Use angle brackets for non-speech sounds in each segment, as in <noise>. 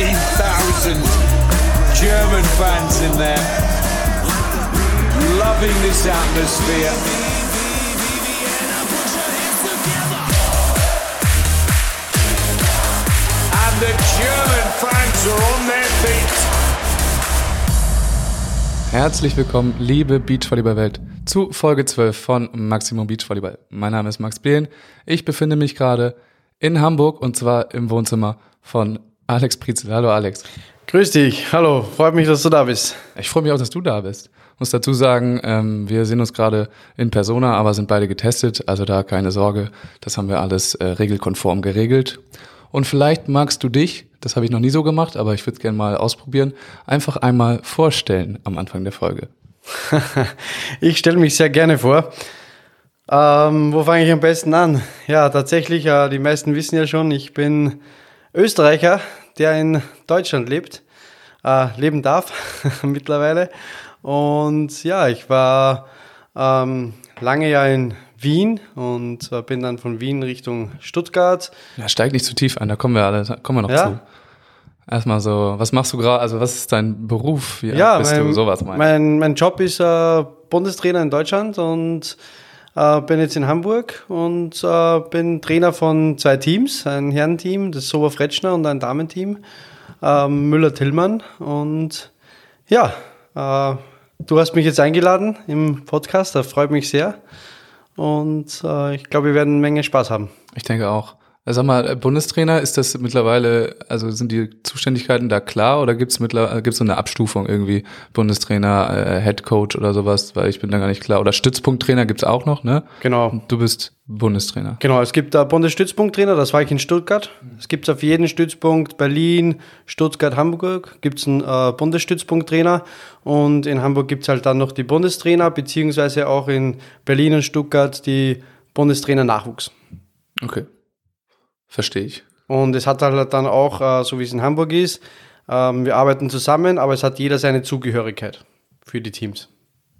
15,000 German fans in there, loving this atmosphere. The German fans are on their feet. Herzlich willkommen, liebe Beachvolleyball-Welt, zu Folge 12 von Maximum Beachvolleyball. Mein Name ist Max Behlen. Ich befinde mich gerade in Hamburg und zwar im Wohnzimmer von Alex Prietzel. Hallo Alex. Grüß dich, hallo, freut mich, dass du da bist. Ich freue mich auch, dass du da bist. Muss dazu sagen, ähm, wir sehen uns gerade in Persona, aber sind beide getestet, also da keine Sorge, das haben wir alles äh, regelkonform geregelt. Und vielleicht magst du dich, das habe ich noch nie so gemacht, aber ich würde es gerne mal ausprobieren, einfach einmal vorstellen am Anfang der Folge. <laughs> ich stelle mich sehr gerne vor. Ähm, wo fange ich am besten an? Ja, tatsächlich, äh, die meisten wissen ja schon, ich bin Österreicher, der in Deutschland lebt, äh, leben darf <laughs> mittlerweile. Und ja, ich war ähm, lange ja in Wien und äh, bin dann von Wien Richtung Stuttgart. Ja, steig nicht zu tief ein, da kommen wir alle, kommen wir noch ja? zu. Erstmal so, was machst du gerade, also was ist dein Beruf? Wie ja, bist mein, du sowas meinst? Mein, mein Job ist äh, Bundestrainer in Deutschland und äh, bin jetzt in Hamburg und äh, bin Trainer von zwei Teams, ein Herrenteam, das Sober Fretschner und ein Damenteam, äh, Müller-Tillmann. Und ja, äh, du hast mich jetzt eingeladen im Podcast, da freut mich sehr. Und äh, ich glaube, wir werden eine Menge Spaß haben. Ich denke auch. Sag mal, Bundestrainer, ist das mittlerweile, also sind die Zuständigkeiten da klar oder gibt es mittlerweile gibt's so eine Abstufung irgendwie? Bundestrainer, äh, Head Coach oder sowas, weil ich bin da gar nicht klar. Oder Stützpunkttrainer gibt's auch noch, ne? Genau. Du bist Bundestrainer. Genau, es gibt da Bundesstützpunkttrainer, das war ich in Stuttgart. Es gibt auf jeden Stützpunkt Berlin, Stuttgart, Hamburg gibt's einen äh, Bundesstützpunkttrainer und in Hamburg gibt's halt dann noch die Bundestrainer, beziehungsweise auch in Berlin und Stuttgart die Bundestrainer Nachwuchs. Okay. Verstehe ich. Und es hat halt dann auch, äh, so wie es in Hamburg ist, ähm, wir arbeiten zusammen, aber es hat jeder seine Zugehörigkeit für die Teams.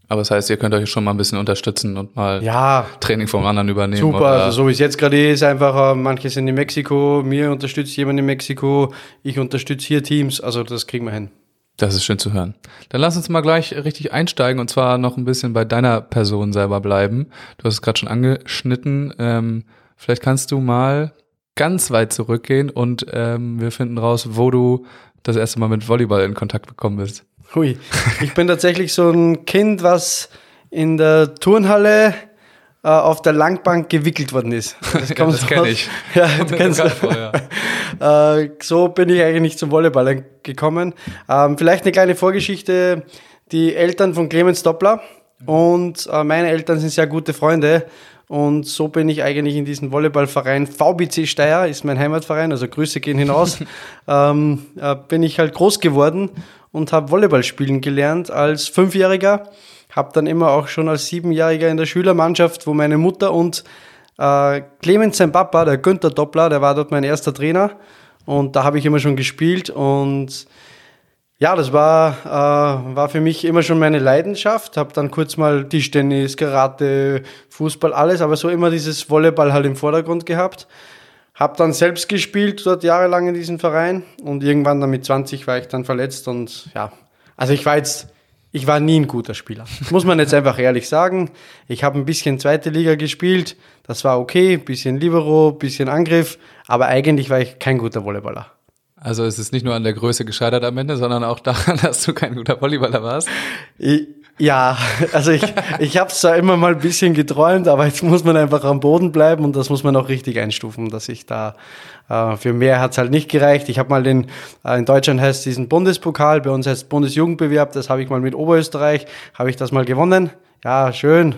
Aber das heißt, ihr könnt euch schon mal ein bisschen unterstützen und mal ja, Training vom anderen übernehmen. Super, also so wie es jetzt gerade ist, einfach, äh, manche sind in Mexiko, mir unterstützt jemand in Mexiko, ich unterstütze hier Teams, also das kriegen wir hin. Das ist schön zu hören. Dann lass uns mal gleich richtig einsteigen und zwar noch ein bisschen bei deiner Person selber bleiben. Du hast es gerade schon angeschnitten. Ähm, vielleicht kannst du mal ganz weit zurückgehen und ähm, wir finden raus, wo du das erste Mal mit Volleyball in Kontakt gekommen bist. Hui, ich bin tatsächlich so ein Kind, was in der Turnhalle äh, auf der Langbank gewickelt worden ist. <laughs> Das, ja, das kenne ich. Ja, du <laughs> kennst vor, ja. <laughs> äh, So bin ich eigentlich zum Volleyball gekommen. Ähm, vielleicht eine kleine Vorgeschichte. Die Eltern von Clemens Doppler und äh, meine Eltern sind sehr gute Freunde und so bin ich eigentlich in diesen Volleyballverein VBC Steyr, ist mein Heimatverein, also Grüße gehen hinaus, <laughs> ähm, äh, bin ich halt groß geworden und habe Volleyball spielen gelernt als Fünfjähriger. Habe dann immer auch schon als Siebenjähriger in der Schülermannschaft, wo meine Mutter und äh, Clemens, sein Papa, der Günther Doppler, der war dort mein erster Trainer. Und da habe ich immer schon gespielt und ja, das war, äh, war für mich immer schon meine Leidenschaft. Habe dann kurz mal Tischtennis, Karate, Fußball, alles, aber so immer dieses Volleyball halt im Vordergrund gehabt. Habe dann selbst gespielt, dort jahrelang in diesem Verein und irgendwann dann mit 20 war ich dann verletzt und ja, also ich war jetzt, ich war nie ein guter Spieler. muss man jetzt einfach ehrlich sagen. Ich habe ein bisschen zweite Liga gespielt, das war okay, bisschen Libero, bisschen Angriff, aber eigentlich war ich kein guter Volleyballer. Also es ist nicht nur an der Größe gescheitert am Ende, sondern auch daran, <laughs> dass du kein guter Volleyballer warst. Ja, <laughs> also ich, ich habe es zwar immer mal ein bisschen geträumt, aber jetzt muss man einfach am Boden bleiben und das muss man auch richtig einstufen, dass ich da äh, für mehr hat's halt nicht gereicht. Ich habe mal den, äh, in Deutschland heißt diesen Bundespokal, bei uns heißt Bundesjugendbewerb, das habe ich mal mit Oberösterreich, habe ich das mal gewonnen. Ja, schön,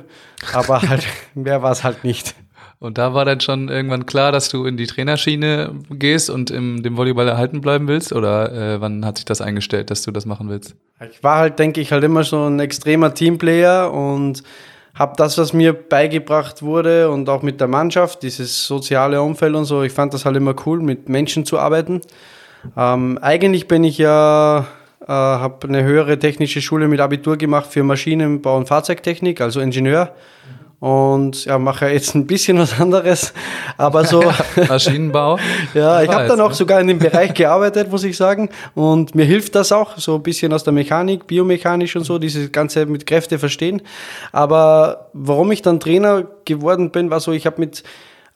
aber halt <laughs> mehr war es halt nicht. Und da war dann schon irgendwann klar, dass du in die Trainerschiene gehst und im dem Volleyball erhalten bleiben willst? Oder äh, wann hat sich das eingestellt, dass du das machen willst? Ich war halt, denke ich, halt immer so ein extremer Teamplayer und habe das, was mir beigebracht wurde und auch mit der Mannschaft, dieses soziale Umfeld und so, ich fand das halt immer cool, mit Menschen zu arbeiten. Ähm, eigentlich bin ich ja, äh, habe eine höhere technische Schule mit Abitur gemacht für Maschinenbau und Fahrzeugtechnik, also Ingenieur und ja, mache jetzt ein bisschen was anderes, aber so <laughs> Maschinenbau. <laughs> ja, ich habe dann auch ne? sogar in dem Bereich gearbeitet, muss ich sagen, und mir hilft das auch, so ein bisschen aus der Mechanik, biomechanisch und so, dieses ganze mit Kräfte verstehen. Aber warum ich dann Trainer geworden bin, war so, ich habe mit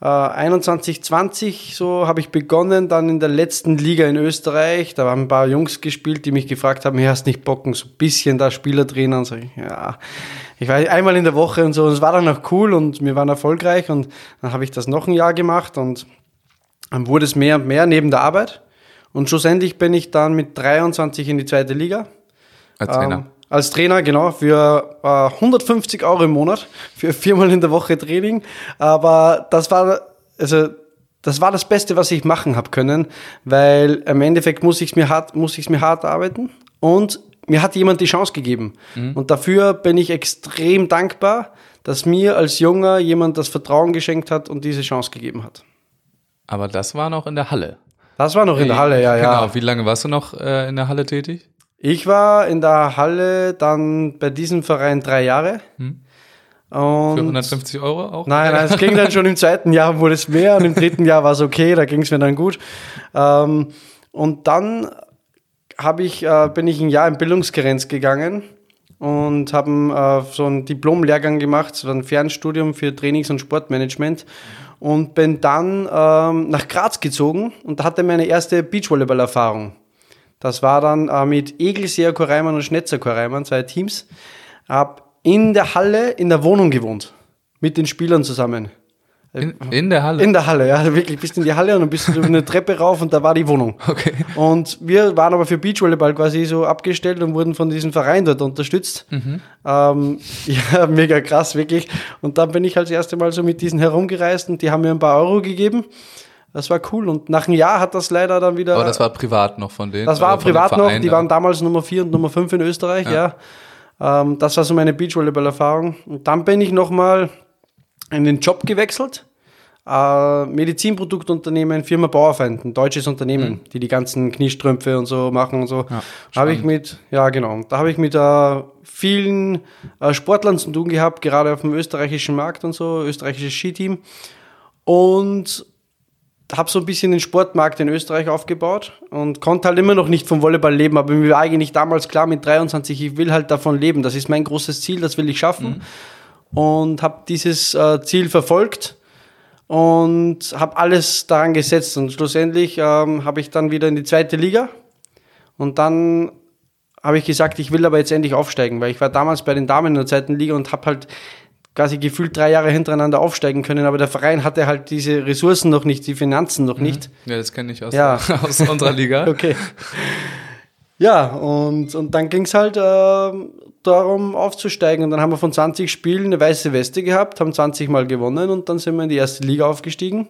äh, 21, 20 so habe ich begonnen, dann in der letzten Liga in Österreich. Da haben ein paar Jungs gespielt, die mich gefragt haben, hey, hast nicht Bocken, so ein bisschen da Spielertrainer und so. Ja, ich war einmal in der Woche und so. Und es war dann auch cool und wir waren erfolgreich und dann habe ich das noch ein Jahr gemacht und dann wurde es mehr und mehr neben der Arbeit. Und schlussendlich bin ich dann mit 23 in die zweite Liga. Als Trainer. Ähm, als Trainer, genau, für äh, 150 Euro im Monat, für viermal in der Woche Training. Aber das war, also, das war das Beste, was ich machen habe können, weil im Endeffekt muss ich es mir hart, muss ich mir hart arbeiten und mir hat jemand die Chance gegeben. Und dafür bin ich extrem dankbar, dass mir als Junger jemand das Vertrauen geschenkt hat und diese Chance gegeben hat. Aber das war noch in der Halle. Das war noch in der Halle, ja, ja. Genau. Wie lange warst du noch äh, in der Halle tätig? Ich war in der Halle dann bei diesem Verein drei Jahre. Für Und 150 Euro auch? Nein, nein, es ging dann schon im zweiten Jahr wurde es mehr und im dritten Jahr war es okay, da ging es mir dann gut. Ähm, und dann habe ich, äh, bin ich ein Jahr in Bildungsgerenz gegangen und habe äh, so einen Diplom-Lehrgang gemacht, so ein Fernstudium für Trainings- und Sportmanagement und bin dann ähm, nach Graz gezogen und hatte meine erste Beachvolleyball-Erfahrung. Das war dann äh, mit Egelseer Koreimann und Schnetzer Koreimann, zwei Teams. Hab in der Halle in der Wohnung gewohnt. Mit den Spielern zusammen. In, in der Halle? In der Halle, ja. Wirklich, bist in die Halle und dann bist du eine Treppe rauf und da war die Wohnung. Okay. Und wir waren aber für Beachvolleyball quasi so abgestellt und wurden von diesem Verein dort unterstützt. Mhm. Ähm, <laughs> ja, mega krass, wirklich. Und dann bin ich halt das erste Mal so mit diesen herumgereist und die haben mir ein paar Euro gegeben. Das war cool. Und nach einem Jahr hat das leider dann wieder. Aber das war privat noch von denen? Das war dem privat noch, Verein die waren damals Nummer 4 und Nummer 5 in Österreich, ja. Ähm, das war so meine Beachvolleyball-Erfahrung. Und dann bin ich nochmal in den Job gewechselt. Äh, Medizinproduktunternehmen, Firma Bauerfeind, ein deutsches Unternehmen, die die ganzen Kniestrümpfe und so machen und so. Mhm. Ja, da habe ich mit, ja genau, da habe ich mit äh, vielen äh, Sportlern zu tun gehabt, gerade auf dem österreichischen Markt und so, österreichisches Skiteam. Und habe so ein bisschen den Sportmarkt in Österreich aufgebaut und konnte halt immer noch nicht vom Volleyball leben, aber mir war eigentlich damals klar mit 23, ich will halt davon leben. Das ist mein großes Ziel, das will ich schaffen. Und habe dieses äh, Ziel verfolgt und habe alles daran gesetzt. Und schlussendlich ähm, habe ich dann wieder in die zweite Liga und dann habe ich gesagt, ich will aber jetzt endlich aufsteigen, weil ich war damals bei den Damen in der zweiten Liga und habe halt quasi gefühlt drei Jahre hintereinander aufsteigen können, aber der Verein hatte halt diese Ressourcen noch nicht, die Finanzen noch nicht. Ja, das kenne ich aus, Ja. <laughs> aus unserer Liga. <laughs> Okay. Ja, und, und dann ging es halt ähm, darum aufzusteigen. Und dann haben wir von 20 Spielen eine weiße Weste gehabt, haben 20 Mal gewonnen und dann sind wir in die erste Liga aufgestiegen.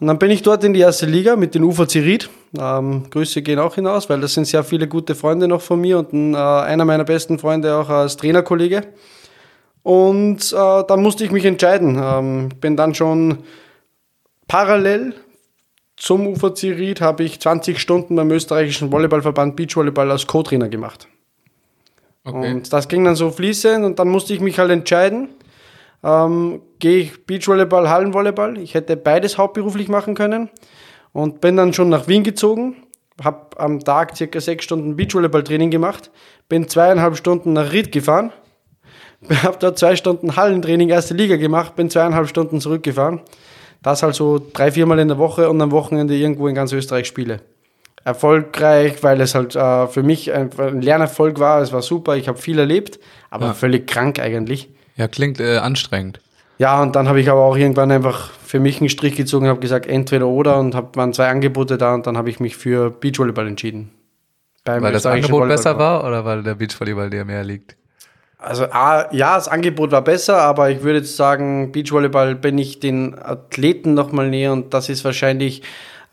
Und dann bin ich dort in die erste Liga mit den UVC Ried. Ähm, Grüße gehen auch hinaus, weil das sind sehr viele gute Freunde noch von mir und ein, äh, einer meiner besten Freunde auch als Trainerkollege. Und äh, dann musste ich mich entscheiden. Ähm, bin dann schon parallel zum UVC Ried habe ich 20 Stunden beim österreichischen Volleyballverband Beachvolleyball als Co-Trainer gemacht. Okay. Und das ging dann so fließend und dann musste ich mich halt entscheiden. Ähm, Gehe ich Beachvolleyball, Hallenvolleyball? Ich hätte beides hauptberuflich machen können und bin dann schon nach Wien gezogen. Habe am Tag circa sechs Stunden Beachvolleyball-Training gemacht. Bin zweieinhalb Stunden nach Ried gefahren. <laughs> Habe dort zwei Stunden Hallentraining erste Liga gemacht. Bin zweieinhalb Stunden zurückgefahren. Das halt so drei, viermal in der Woche und am Wochenende irgendwo in ganz Österreich spiele. Erfolgreich, weil es halt äh, für mich ein, ein Lernerfolg war. Es war super, ich habe viel erlebt, aber Ja. völlig krank eigentlich. Ja, klingt äh, anstrengend. Ja, und dann habe ich aber auch irgendwann einfach für mich einen Strich gezogen und habe gesagt, entweder oder und hab, waren zwei Angebote da und dann habe ich mich für Beachvolleyball entschieden. Beim Weil das Angebot besser war oder weil der Beachvolleyball dir mehr liegt? Also A, ja, das Angebot war besser, aber ich würde jetzt sagen, Beachvolleyball bin ich den Athleten nochmal näher und das ist wahrscheinlich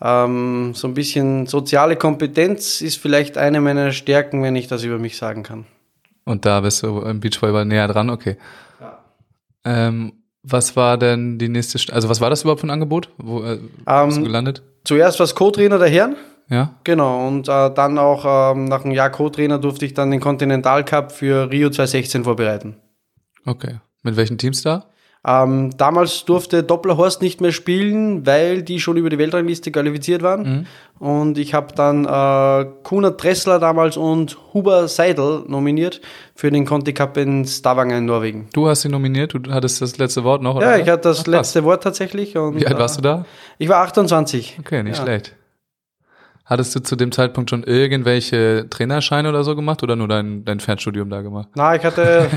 ähm, so ein bisschen soziale Kompetenz ist vielleicht eine meiner Stärken, wenn ich das über mich sagen kann. Und da bist du im Beachvolleyball näher dran, okay. Ähm, was war denn die nächste, St also was war das überhaupt für ein Angebot? Wo äh, bist du Ähm, gelandet? Zuerst war Co-Trainer der Herren, Ja? genau, und äh, dann auch ähm, nach einem Jahr Co-Trainer durfte ich dann den Continental Cup für Rio 2016 vorbereiten. Okay. Mit welchen Teams da? Ähm, damals durfte Dopplerhorst nicht mehr spielen, weil die schon über die Weltrangliste qualifiziert waren. Mhm. Und ich habe dann äh, Kuna Dressler damals und Huber Seidel nominiert für den Conti Cup in Stavanger in Norwegen. Du hast ihn nominiert, du hattest das letzte Wort noch, Ja, oder? ich hatte das Ach, letzte Wort tatsächlich. Und, Wie alt warst du da? Äh, ich war 28. Okay, nicht Ja. schlecht. Hattest du zu dem Zeitpunkt schon irgendwelche Trainerscheine oder so gemacht oder nur dein, dein Fernstudium da gemacht? Na, ich hatte,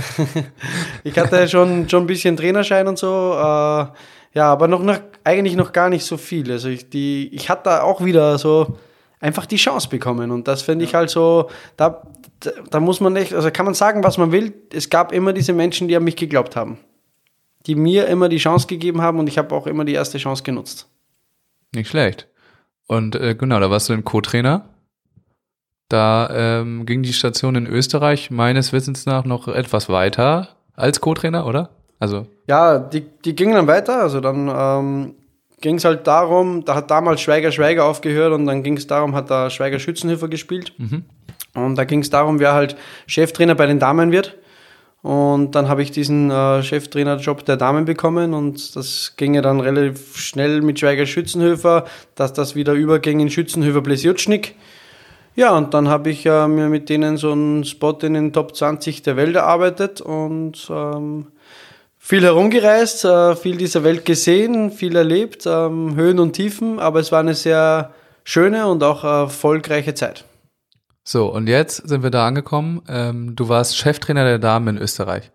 <laughs> ich hatte schon, schon ein bisschen Trainerschein und so. Äh, ja, aber noch, noch eigentlich noch gar nicht so viel. Also ich, die, ich hatte da auch wieder so einfach die Chance bekommen. Und das finde ich halt so, da, da, da muss man echt, also kann man sagen, was man will. Es gab immer diese Menschen, die an mich geglaubt haben. Die mir immer die Chance gegeben haben und ich habe auch immer die erste Chance genutzt. Nicht schlecht. Und äh, genau, da warst du ein Co-Trainer. Da ähm, ging die Station in Österreich meines Wissens nach noch etwas weiter als Co-Trainer, oder? Also, Ja, die, die gingen dann weiter. Also dann ähm, ging es halt darum, da hat damals Schweiger Schweiger aufgehört und dann ging es darum, hat da Schweiger Schützenhöfer gespielt. Und da ging es darum, wer halt Cheftrainer bei den Damen wird. Und dann habe ich diesen äh, Cheftrainerjob der Damen bekommen und das ging ja dann relativ schnell mit Schweiger Schützenhöfer, dass das wieder überging in Schützenhöfer Blesjutschnik. Ja, und dann habe ich äh, mir mit denen so einen Spot in den Top 20 der Welt erarbeitet und ähm, viel herumgereist, äh, viel dieser Welt gesehen, viel erlebt, ähm, Höhen und Tiefen, aber es war eine sehr schöne und auch erfolgreiche Zeit. So, und jetzt sind wir da angekommen. Ähm, du warst Cheftrainer der Damen in Österreich.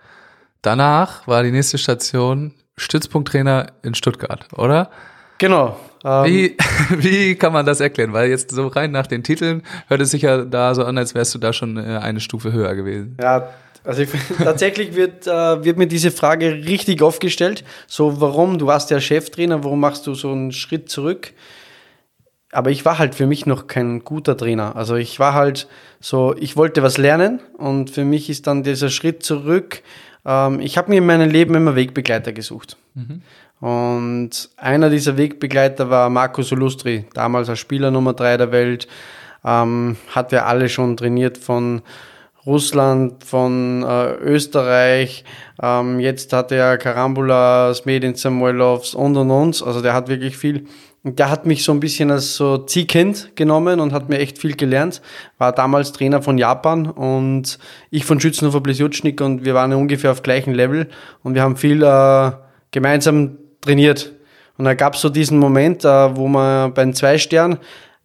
Danach war die nächste Station Stützpunkttrainer in Stuttgart, oder? Genau. Ähm, Wie, <laughs> wie kann man das erklären? Weil jetzt so rein nach den Titeln hört es sich ja da so an, als wärst du da schon äh, eine Stufe höher gewesen. Ja, also ich, <laughs> tatsächlich wird, äh, wird mir diese Frage richtig oft gestellt. So, warum? Du warst ja Cheftrainer, warum machst du so einen Schritt zurück? Aber ich war halt für mich noch kein guter Trainer. Also ich war halt so, ich wollte was lernen und für mich ist dann dieser Schritt zurück. Ähm, ich habe mir in meinem Leben immer Wegbegleiter gesucht. Und einer dieser Wegbegleiter war Marco Solustri, damals als Spieler Nummer drei der Welt. Ähm, hat ja alle schon trainiert von Russland, von äh, Österreich. Ähm, jetzt hat er Karambulas, Medin Samuelovs und und und. Also der hat wirklich viel. Und der hat mich so ein bisschen als so Ziehkind genommen und hat mir echt viel gelernt. War damals Trainer von Japan und ich von Schützenhofer Blesjutschnik und wir waren ungefähr auf gleichem Level und wir haben viel äh, gemeinsam trainiert. Und da gab es so diesen Moment, äh, wo wir bei den zwei Stern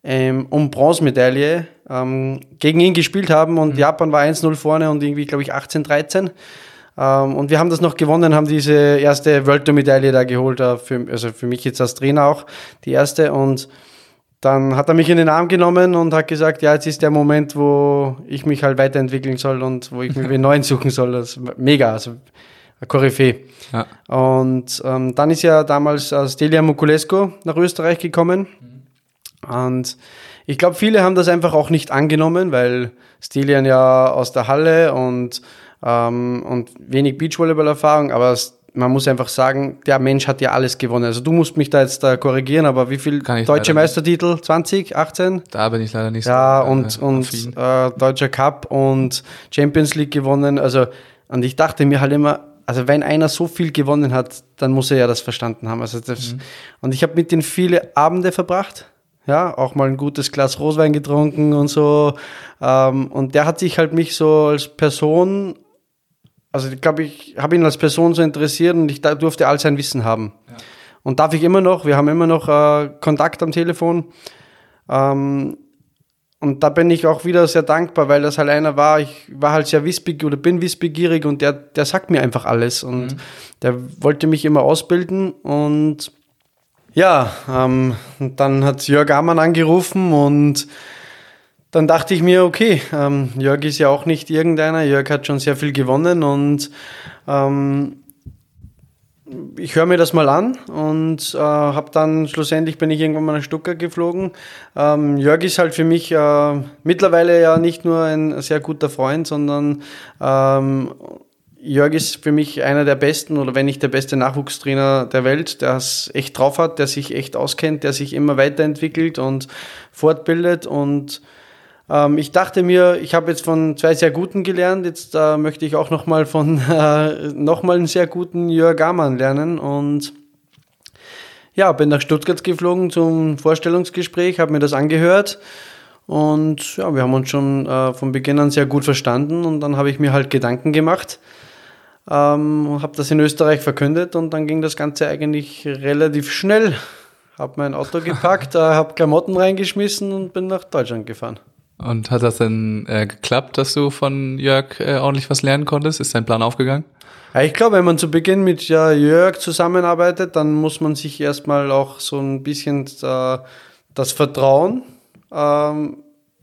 ähm, um Bronzemedaille ähm, gegen ihn gespielt haben und Japan war 1-0 vorne und irgendwie, glaube ich, 18-13. Ähm, und wir haben das noch gewonnen, haben diese erste World Tour Medaille da geholt, äh, für, also für mich jetzt als Trainer auch, die erste. Und dann hat er mich in den Arm genommen und hat gesagt, ja, jetzt ist der Moment, wo ich mich halt weiterentwickeln soll und wo ich mir einen neuen <laughs> suchen soll. Das ist mega, also Koryphäe. Ja. Und ähm, dann ist ja damals äh, Stelia Mukulescu nach Österreich gekommen. Und ich glaube, viele haben das einfach auch nicht angenommen, weil Stelian ja aus der Halle und, ähm, und wenig Beachvolleyball-Erfahrung, aber man muss einfach sagen, der Mensch hat ja alles gewonnen. Also du musst mich da jetzt da korrigieren, aber wie viel deutsche leider nicht. Meistertitel? 20, 18? Da bin ich leider nicht Ja, so und, äh, und äh, Deutscher Cup und Champions League gewonnen. Also, und ich dachte mir halt immer, also wenn einer so viel gewonnen hat, dann muss er ja das verstanden haben. Also das, Und ich habe mit denen viele Abende verbracht. Ja, auch mal ein gutes Glas Roswein getrunken und so. Ähm, und der hat sich halt mich so als Person, also ich glaube, ich habe ihn als Person so interessiert und ich durfte all sein Wissen haben. Und darf ich immer noch, wir haben immer noch äh, Kontakt am Telefon. Ähm, und da bin ich auch wieder sehr dankbar, weil das halt einer war, ich war halt sehr wissbegierig oder bin wissbegierig und der, der sagt mir einfach alles und der wollte mich immer ausbilden und ja, ähm, und dann hat Jörg Amann angerufen und dann dachte ich mir, okay, ähm, Jörg ist ja auch nicht irgendeiner, Jörg hat schon sehr viel gewonnen und ähm, ich höre mir das mal an und äh, habe dann schlussendlich bin ich irgendwann mal nach Stuttgart geflogen. Ähm, Jörg ist halt für mich äh, mittlerweile ja nicht nur ein sehr guter Freund, sondern ähm, Jörg ist für mich einer der besten oder wenn nicht der beste Nachwuchstrainer der Welt, der es echt drauf hat, der sich echt auskennt, der sich immer weiterentwickelt und fortbildet und Ähm, ich dachte mir, ich habe jetzt von zwei sehr guten gelernt, jetzt äh, möchte ich auch nochmal von <laughs> äh, nochmal einen sehr guten Jörg Amann lernen. Und ja, bin nach Stuttgart geflogen zum Vorstellungsgespräch, habe mir das angehört. Und ja, wir haben uns schon äh, von Beginn an sehr gut verstanden. Und dann habe ich mir halt Gedanken gemacht, ähm, habe das in Österreich verkündet. Und dann ging das Ganze eigentlich relativ schnell. Habe mein Auto gepackt, <laughs> äh, habe Klamotten reingeschmissen und bin nach Deutschland gefahren. Und hat das denn äh, geklappt, dass du von Jörg äh, ordentlich was lernen konntest? Ist dein Plan aufgegangen? Ja, ich glaube, wenn man zu Beginn mit ja, Jörg zusammenarbeitet, dann muss man sich erstmal auch so ein bisschen äh, das Vertrauen ähm,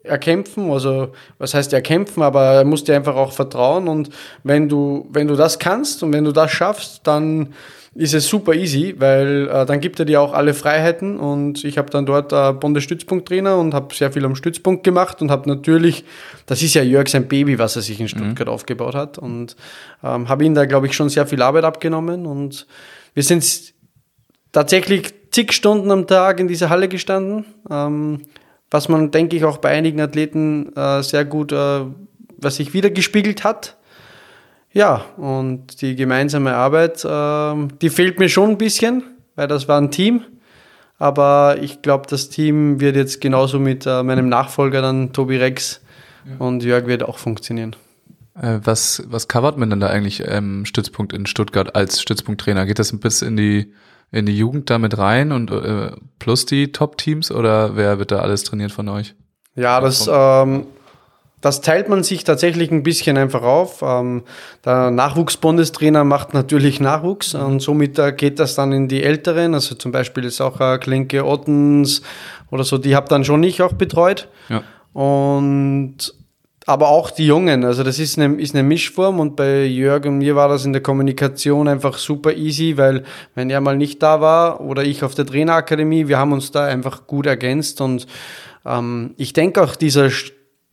erkämpfen. Also, was heißt erkämpfen, aber er muss dir einfach auch vertrauen. Und wenn du, wenn du das kannst und wenn du das schaffst, dann ist es super easy, weil äh, dann gibt er dir auch alle Freiheiten und ich habe dann dort äh, Bundesstützpunkttrainer und habe sehr viel am Stützpunkt gemacht und habe natürlich, das ist ja Jörg sein Baby, was er sich in Stuttgart mhm. aufgebaut hat und ähm, habe ihn da, glaube ich, schon sehr viel Arbeit abgenommen und wir sind tatsächlich zig Stunden am Tag in dieser Halle gestanden, ähm, was man, denke ich, auch bei einigen Athleten äh, sehr gut, äh, was sich wiedergespiegelt hat ja, und die gemeinsame Arbeit, äh, die fehlt mir schon ein bisschen, weil das war ein Team. Aber ich glaube, das Team wird jetzt genauso mit äh, meinem Nachfolger dann Tobi Rex ja. und Jörg wird auch funktionieren. Äh, was, was covert man denn da eigentlich ähm, Stützpunkt in Stuttgart als Stützpunkttrainer? Geht das ein bisschen in die, in die Jugend damit rein und äh, plus die Top-Teams oder wer wird da alles trainiert von euch? Ja, das ähm, das teilt man sich tatsächlich ein bisschen einfach auf. Ähm, der Nachwuchsbundestrainer macht natürlich Nachwuchs mhm. und somit äh, geht das dann in die Älteren. Also zum Beispiel ist auch äh, Klinke Ottens oder so, die habe dann schon ich auch betreut. Ja. Und aber auch die Jungen, also das ist eine, ist eine Mischform und bei Jörg und mir war das in der Kommunikation einfach super easy, weil wenn er mal nicht da war oder ich auf der Trainerakademie, wir haben uns da einfach gut ergänzt und ähm, ich denke auch dieser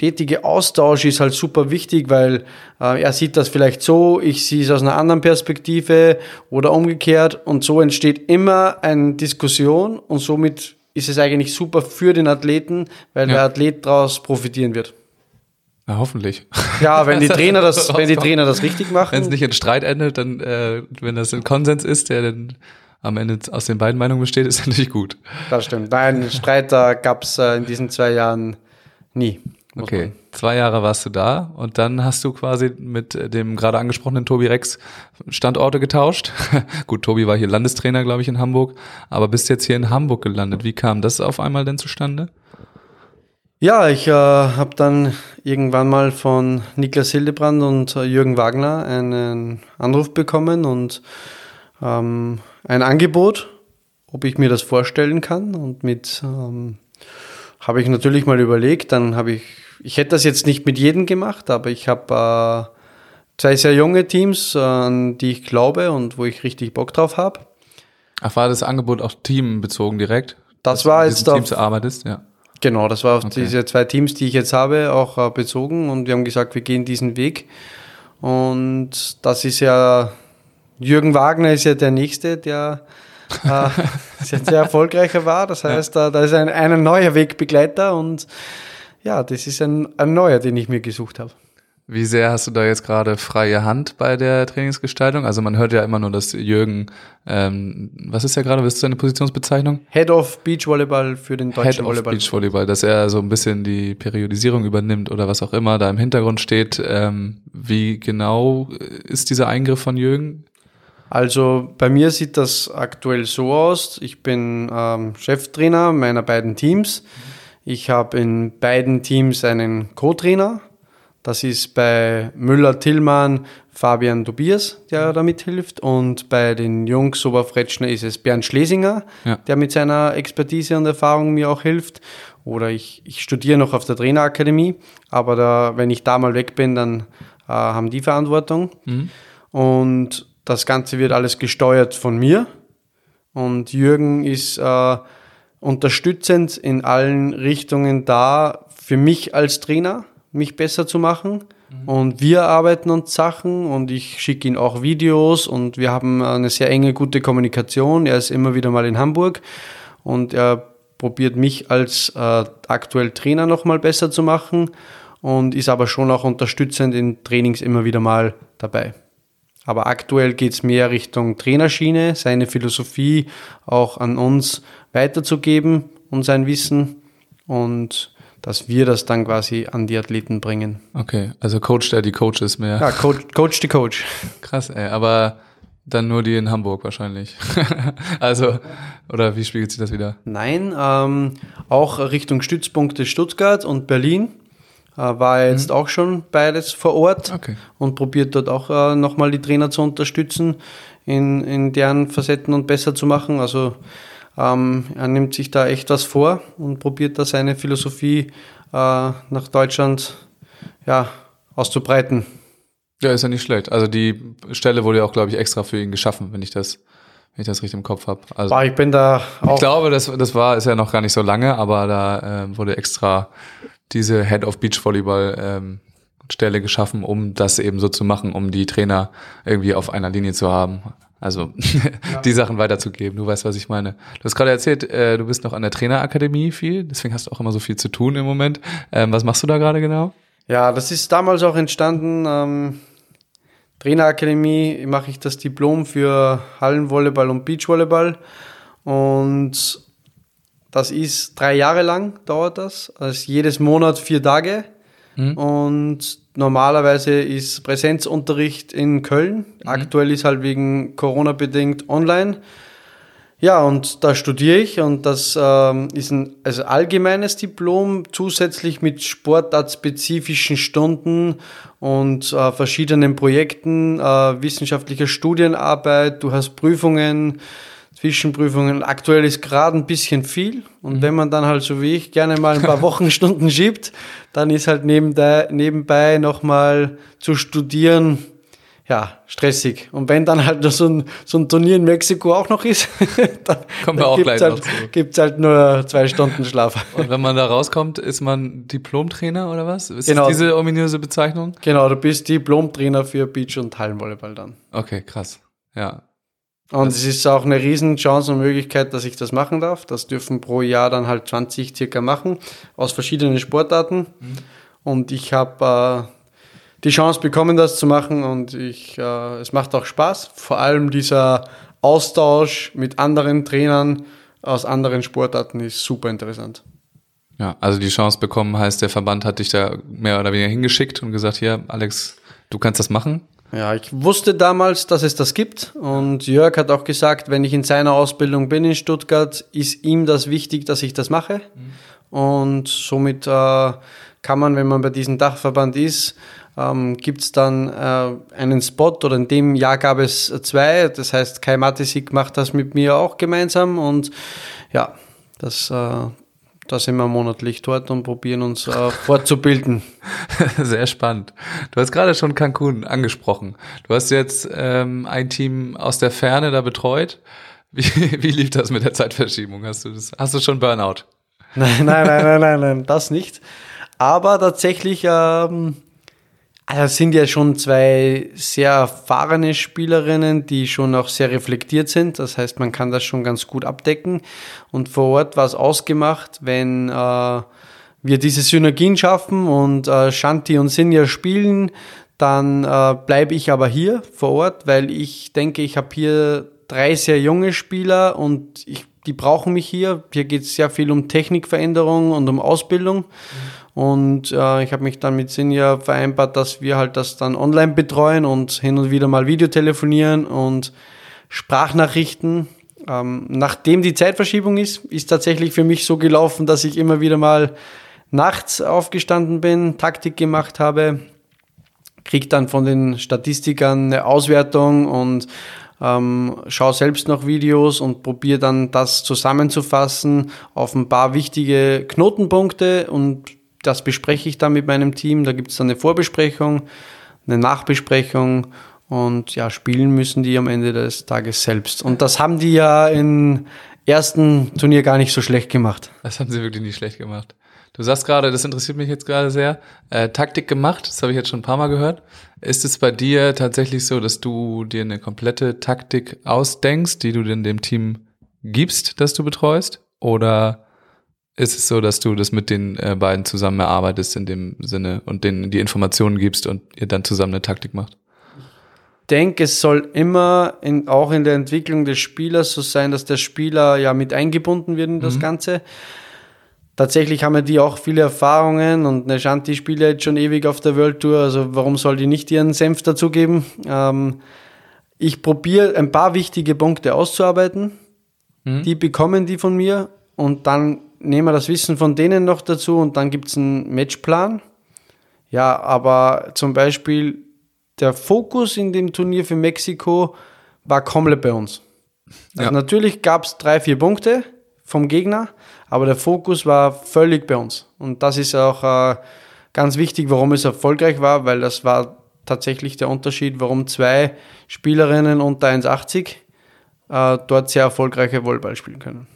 stetige Austausch ist halt super wichtig, weil äh, er sieht das vielleicht so, ich sehe es aus einer anderen Perspektive oder umgekehrt und so entsteht immer eine Diskussion und somit ist es eigentlich super für den Athleten, weil ja. der Athlet daraus profitieren wird. Ja, hoffentlich. Ja, wenn die <laughs> Trainer das, wenn die Trainer das richtig machen. Wenn es nicht in Streit endet, dann, äh, wenn das ein Konsens ist, der dann am Ende aus den beiden Meinungen besteht, ist <laughs> natürlich gut. Das stimmt. Nein, Streit da gab es äh, in diesen zwei Jahren nie. Okay, zwei Jahre warst du da und dann hast du quasi mit dem gerade angesprochenen Tobi Rex Standorte getauscht. <laughs> Gut, Tobi war hier Landestrainer, glaube ich, in Hamburg, aber bist jetzt hier in Hamburg gelandet. Wie kam das auf einmal denn zustande? Ja, ich äh, habe dann irgendwann mal von Niklas Hildebrand und äh, Jürgen Wagner einen Anruf bekommen und ähm, ein Angebot, ob ich mir das vorstellen kann und mit ähm, habe ich natürlich mal überlegt, dann habe ich ich hätte das jetzt nicht mit jedem gemacht, aber ich habe äh, zwei sehr junge Teams, äh, an die ich glaube und wo ich richtig Bock drauf habe. Ach, war das Angebot auch teambezogen direkt? Das war jetzt auf, Teams arbeitest, ja. Genau, das war auf okay. diese zwei Teams, die ich jetzt habe, auch äh, bezogen und wir haben gesagt, wir gehen diesen Weg. Und das ist ja, Jürgen Wagner ist ja der Nächste, der <laughs> äh, sehr erfolgreicher war. Das heißt, ja. da ist ein, ein neuer Wegbegleiter und ja, das ist ein, ein neuer, den ich mir gesucht habe. Wie sehr hast du da jetzt gerade freie Hand bei der Trainingsgestaltung? Also man hört ja immer nur, dass Jürgen, ähm, was ist ja gerade, was ist deine Positionsbezeichnung? Head of Beachvolleyball für den deutschen Head Volleyball. Head of Beachvolleyball, dass er so ein bisschen die Periodisierung übernimmt oder was auch immer da im Hintergrund steht. Ähm, wie genau ist dieser Eingriff von Jürgen? Also bei mir sieht das aktuell so aus. Ich bin ähm, Cheftrainer meiner beiden Teams. Ich habe in beiden Teams einen Co-Trainer. Das ist bei Müller-Tillmann Fabian Tobias, der da mithilft. Und bei den Jungs Oberfretschner ist es Bernd Schlesinger, ja. der mit seiner Expertise und Erfahrung mir auch hilft. Oder ich, ich studiere noch auf der Trainerakademie, aber da, wenn ich da mal weg bin, dann äh, haben die Verantwortung. Mhm. Und das Ganze wird alles gesteuert von mir. Und Jürgen ist äh, unterstützend in allen Richtungen da für mich als Trainer, mich besser zu machen. Mhm. Und wir arbeiten uns Sachen und ich schicke ihm auch Videos und wir haben eine sehr enge, gute Kommunikation. Er ist immer wieder mal in Hamburg und er probiert mich als äh, aktuell Trainer nochmal besser zu machen und ist aber schon auch unterstützend in Trainings immer wieder mal dabei. Aber aktuell geht es mehr Richtung Trainerschiene, seine Philosophie auch an uns weiterzugeben und sein Wissen und dass wir das dann quasi an die Athleten bringen. Okay, also Coach der die Coaches mehr. Ja, Coach, Coach die Coach. Krass, ey, aber dann nur die in Hamburg wahrscheinlich. <laughs> also, oder wie spiegelt sich das wieder? Nein, ähm, auch Richtung Stützpunkte Stuttgart und Berlin. Äh, war jetzt mhm. auch schon beides vor Ort okay. und probiert dort auch äh, nochmal die Trainer zu unterstützen, in, in deren Facetten und besser zu machen. Also ähm, er nimmt sich da echt was vor und probiert da seine Philosophie äh, nach Deutschland ja, auszubreiten. Ja, ist ja nicht schlecht. Also die Stelle wurde ja auch, glaube ich, extra für ihn geschaffen, wenn ich das, wenn ich das richtig im Kopf habe. Also ich bin da auch. Ich glaube, das, das war, ist ja noch gar nicht so lange, aber da äh, wurde extra diese Head of Beach Volleyball ähm, Stelle geschaffen, um das eben so zu machen, um die Trainer irgendwie auf einer Linie zu haben. Also <laughs> ja. die Sachen weiterzugeben. Du weißt, was ich meine. Du hast gerade erzählt, äh, du bist noch an der Trainerakademie viel, deswegen hast du auch immer so viel zu tun im Moment. Ähm, was machst du da gerade genau? Ja, das ist damals auch entstanden. Ähm, Trainerakademie mache ich das Diplom für Hallenvolleyball und Beachvolleyball. Und das ist drei Jahre lang dauert das. Also jedes Monat vier Tage. Mhm. Und normalerweise ist Präsenzunterricht in Köln. Mhm. Aktuell ist halt wegen Corona bedingt online. Ja, und da studiere ich und das ähm, ist ein also allgemeines Diplom, zusätzlich mit sportartspezifischen Stunden und äh, verschiedenen Projekten, äh, wissenschaftlicher Studienarbeit, du hast Prüfungen, Zwischenprüfungen. Aktuell ist gerade ein bisschen viel und mhm. wenn man dann halt so wie ich gerne mal ein paar <laughs> Wochenstunden schiebt, dann ist halt nebenbei, nebenbei nochmal zu studieren ja, stressig. Und wenn dann halt so ein, so ein Turnier in Mexiko auch noch ist, <laughs> dann, Kommen wir auch gibt's, gleich halt, gibt's halt nur zwei Stunden Schlaf. <laughs> Und wenn man da rauskommt, ist man Diplomtrainer oder was? Ist genau. das diese ominöse Bezeichnung? Genau, du bist Diplomtrainer für Beach- und Hallenvolleyball dann. Okay, krass. Ja. Und es ist auch eine riesen Chance und Möglichkeit, dass ich das machen darf. Das dürfen pro Jahr dann halt 20 circa machen, aus verschiedenen Sportarten. Mhm. Und ich habe äh, die Chance bekommen, das zu machen und ich, äh, es macht auch Spaß. Vor allem dieser Austausch mit anderen Trainern aus anderen Sportarten ist super interessant. Ja, also die Chance bekommen heißt, der Verband hat dich da mehr oder weniger hingeschickt und gesagt, hier, Alex, du kannst das machen. Ja, ich wusste damals, dass es das gibt und Jörg hat auch gesagt, wenn ich in seiner Ausbildung bin in Stuttgart, ist ihm das wichtig, dass ich das mache. Und somit äh, kann man, wenn man bei diesem Dachverband ist, ähm, gibt es dann äh, einen Spot oder in dem Jahr gab es zwei. Das heißt, Kai Matisik macht das mit mir auch gemeinsam und ja, das, äh, da sind wir monatlich dort und probieren uns äh, fortzubilden. <laughs> Sehr spannend. Du hast gerade schon Cancun angesprochen. Du hast jetzt ähm, ein Team aus der Ferne da betreut. Wie, <laughs> wie lief das mit der Zeitverschiebung? Hast du das, hast du schon Burnout? Nein, nein, nein, nein, nein, nein, das nicht. Aber tatsächlich ähm, also es sind ja schon zwei sehr erfahrene Spielerinnen, die schon auch sehr reflektiert sind. Das heißt, man kann das schon ganz gut abdecken. Und vor Ort war es ausgemacht, wenn äh, wir diese Synergien schaffen und äh, Shanti und Sinja spielen, dann äh, bleibe ich aber hier vor Ort, weil ich denke, ich habe hier drei sehr junge Spieler und ich, die brauchen mich hier. Hier geht es sehr viel um Technikveränderung und um Ausbildung. Mhm. Und äh, ich habe mich dann mit Sinja vereinbart, dass wir halt das dann online betreuen und hin und wieder mal Videotelefonieren und Sprachnachrichten. Ähm, nachdem die Zeitverschiebung ist, ist tatsächlich für mich so gelaufen, dass ich immer wieder mal nachts aufgestanden bin, Taktik gemacht habe, krieg dann von den Statistikern eine Auswertung und ähm, schaue selbst noch Videos und probiere dann das zusammenzufassen auf ein paar wichtige Knotenpunkte und das bespreche ich dann mit meinem Team. Da gibt es dann eine Vorbesprechung, eine Nachbesprechung und ja, spielen müssen die am Ende des Tages selbst. Und das haben die ja im ersten Turnier gar nicht so schlecht gemacht. Das haben sie wirklich nicht schlecht gemacht. Du sagst gerade, das interessiert mich jetzt gerade sehr, äh, Taktik gemacht, das habe ich jetzt schon ein paar Mal gehört. Ist es bei dir tatsächlich so, dass du dir eine komplette Taktik ausdenkst, die du denn dem Team gibst, das du betreust? Oder ist es so, dass du das mit den äh, beiden zusammen erarbeitest in dem Sinne und denen die Informationen gibst und ihr dann zusammen eine Taktik macht? Ich denke, es soll immer in, auch in der Entwicklung des Spielers so sein, dass der Spieler ja mit eingebunden wird in das Ganze. Tatsächlich haben ja die auch viele Erfahrungen und eine Shanti spielt ja jetzt schon ewig auf der World Tour, also warum soll die nicht ihren Senf dazugeben? Ähm, ich probiere ein paar wichtige Punkte auszuarbeiten. Die bekommen die von mir und dann nehmen wir das Wissen von denen noch dazu und dann gibt es einen Matchplan. Ja, aber zum Beispiel der Fokus in dem Turnier für Mexiko war komplett bei uns. Also Ja. natürlich gab es drei, vier Punkte vom Gegner, aber der Fokus war völlig bei uns. Und das ist auch äh, ganz wichtig, warum es erfolgreich war, weil das war tatsächlich der Unterschied, warum zwei Spielerinnen unter 1,80 äh, dort sehr erfolgreiche Volleyball spielen können.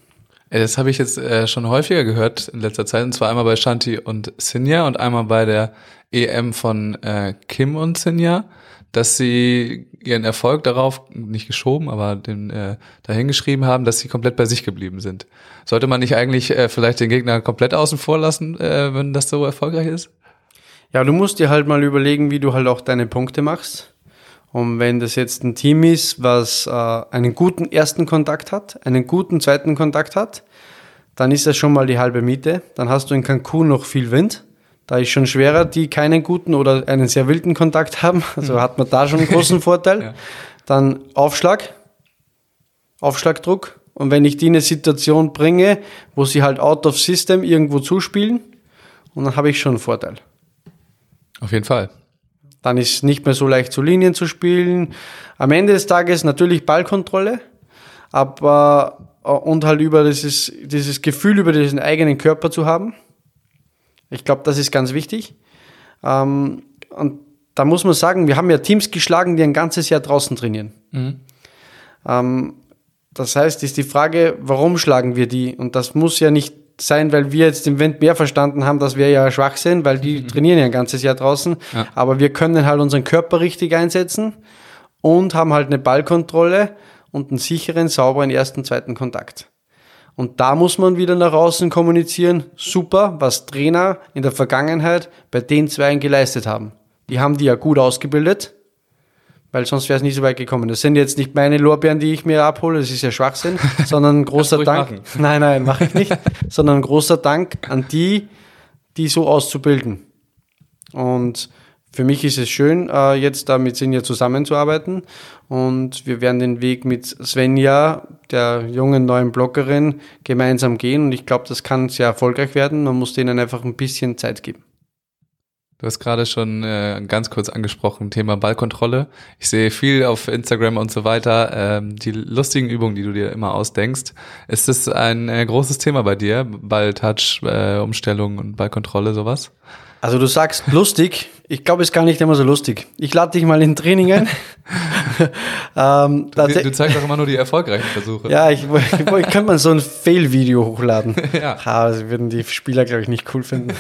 Das habe ich jetzt äh, schon häufiger gehört in letzter Zeit, und zwar einmal bei Shanti und Sinja und einmal bei der EM von äh, Kim und Sinja, dass sie ihren Erfolg darauf nicht geschoben, aber den äh, dahingeschrieben haben, dass sie komplett bei sich geblieben sind. Sollte man nicht eigentlich äh, vielleicht den Gegner komplett außen vor lassen, äh, wenn das so erfolgreich ist? Ja, du musst dir halt mal überlegen, wie du halt auch deine Punkte machst. Und wenn das jetzt ein Team ist, was äh, einen guten ersten Kontakt hat, einen guten zweiten Kontakt hat, dann ist das schon mal die halbe Miete. Dann hast du in Cancun noch viel Wind. Da ist schon schwerer, die keinen guten oder einen sehr wilden Kontakt <laughs> haben. Also hat man da schon einen großen <laughs> Vorteil. Ja. Dann Aufschlag, Aufschlagdruck. Und wenn ich die in eine Situation bringe, wo sie halt out of system irgendwo zuspielen, und dann habe ich schon einen Vorteil. Auf jeden Fall. Dann ist nicht mehr so leicht zu Linien zu spielen. Am Ende des Tages natürlich Ballkontrolle, aber äh, und halt über dieses, dieses Gefühl über diesen eigenen Körper zu haben. Ich glaube, das ist ganz wichtig. Ähm, und da muss man sagen, wir haben ja Teams geschlagen, die ein ganzes Jahr draußen trainieren. Ähm, das heißt, ist die Frage, warum schlagen wir die? Und das muss ja nicht sein, weil wir jetzt im Wind mehr verstanden haben, dass wir ja schwach sind, weil die trainieren ja ein ganzes Jahr draußen. Ja. Aber wir können halt unseren Körper richtig einsetzen und haben halt eine Ballkontrolle und einen sicheren, sauberen ersten, zweiten Kontakt. Und da muss man wieder nach außen kommunizieren. Super, was Trainer in der Vergangenheit bei den Zweien geleistet haben. Die haben die ja gut ausgebildet, weil sonst wäre es nicht so weit gekommen. Das sind jetzt nicht meine Lorbeeren, die ich mir abhole, das ist ja Schwachsinn, <laughs> sondern ein großer Dank. machen. <laughs> Nein, nein, mache ich nicht, sondern ein großer Dank an die, die so auszubilden. Und für mich ist es schön, äh, jetzt da mit Sinja zusammenzuarbeiten. Und wir werden den Weg mit Svenja, der jungen neuen Bloggerin, gemeinsam gehen. Und ich glaube, das kann sehr erfolgreich werden. Man muss denen einfach ein bisschen Zeit geben. Du hast gerade schon äh, ganz kurz angesprochen, Thema Ballkontrolle. Ich sehe viel auf Instagram und so weiter, ähm, die lustigen Übungen, die du dir immer ausdenkst. Ist das ein äh, großes Thema bei dir? Ball-Touch, äh, Umstellung und Ballkontrolle, sowas? Also du sagst lustig. Ich glaube, es ist gar nicht immer so lustig. Ich lade dich mal in Training ein. <laughs> <laughs> ähm, Du, du zeigst auch immer nur die erfolgreichen Versuche. ja, ich, ich, ich könnte mal so ein Fail-Video hochladen. <laughs> Ja. Ah, das würden die Spieler, glaube ich, nicht cool finden.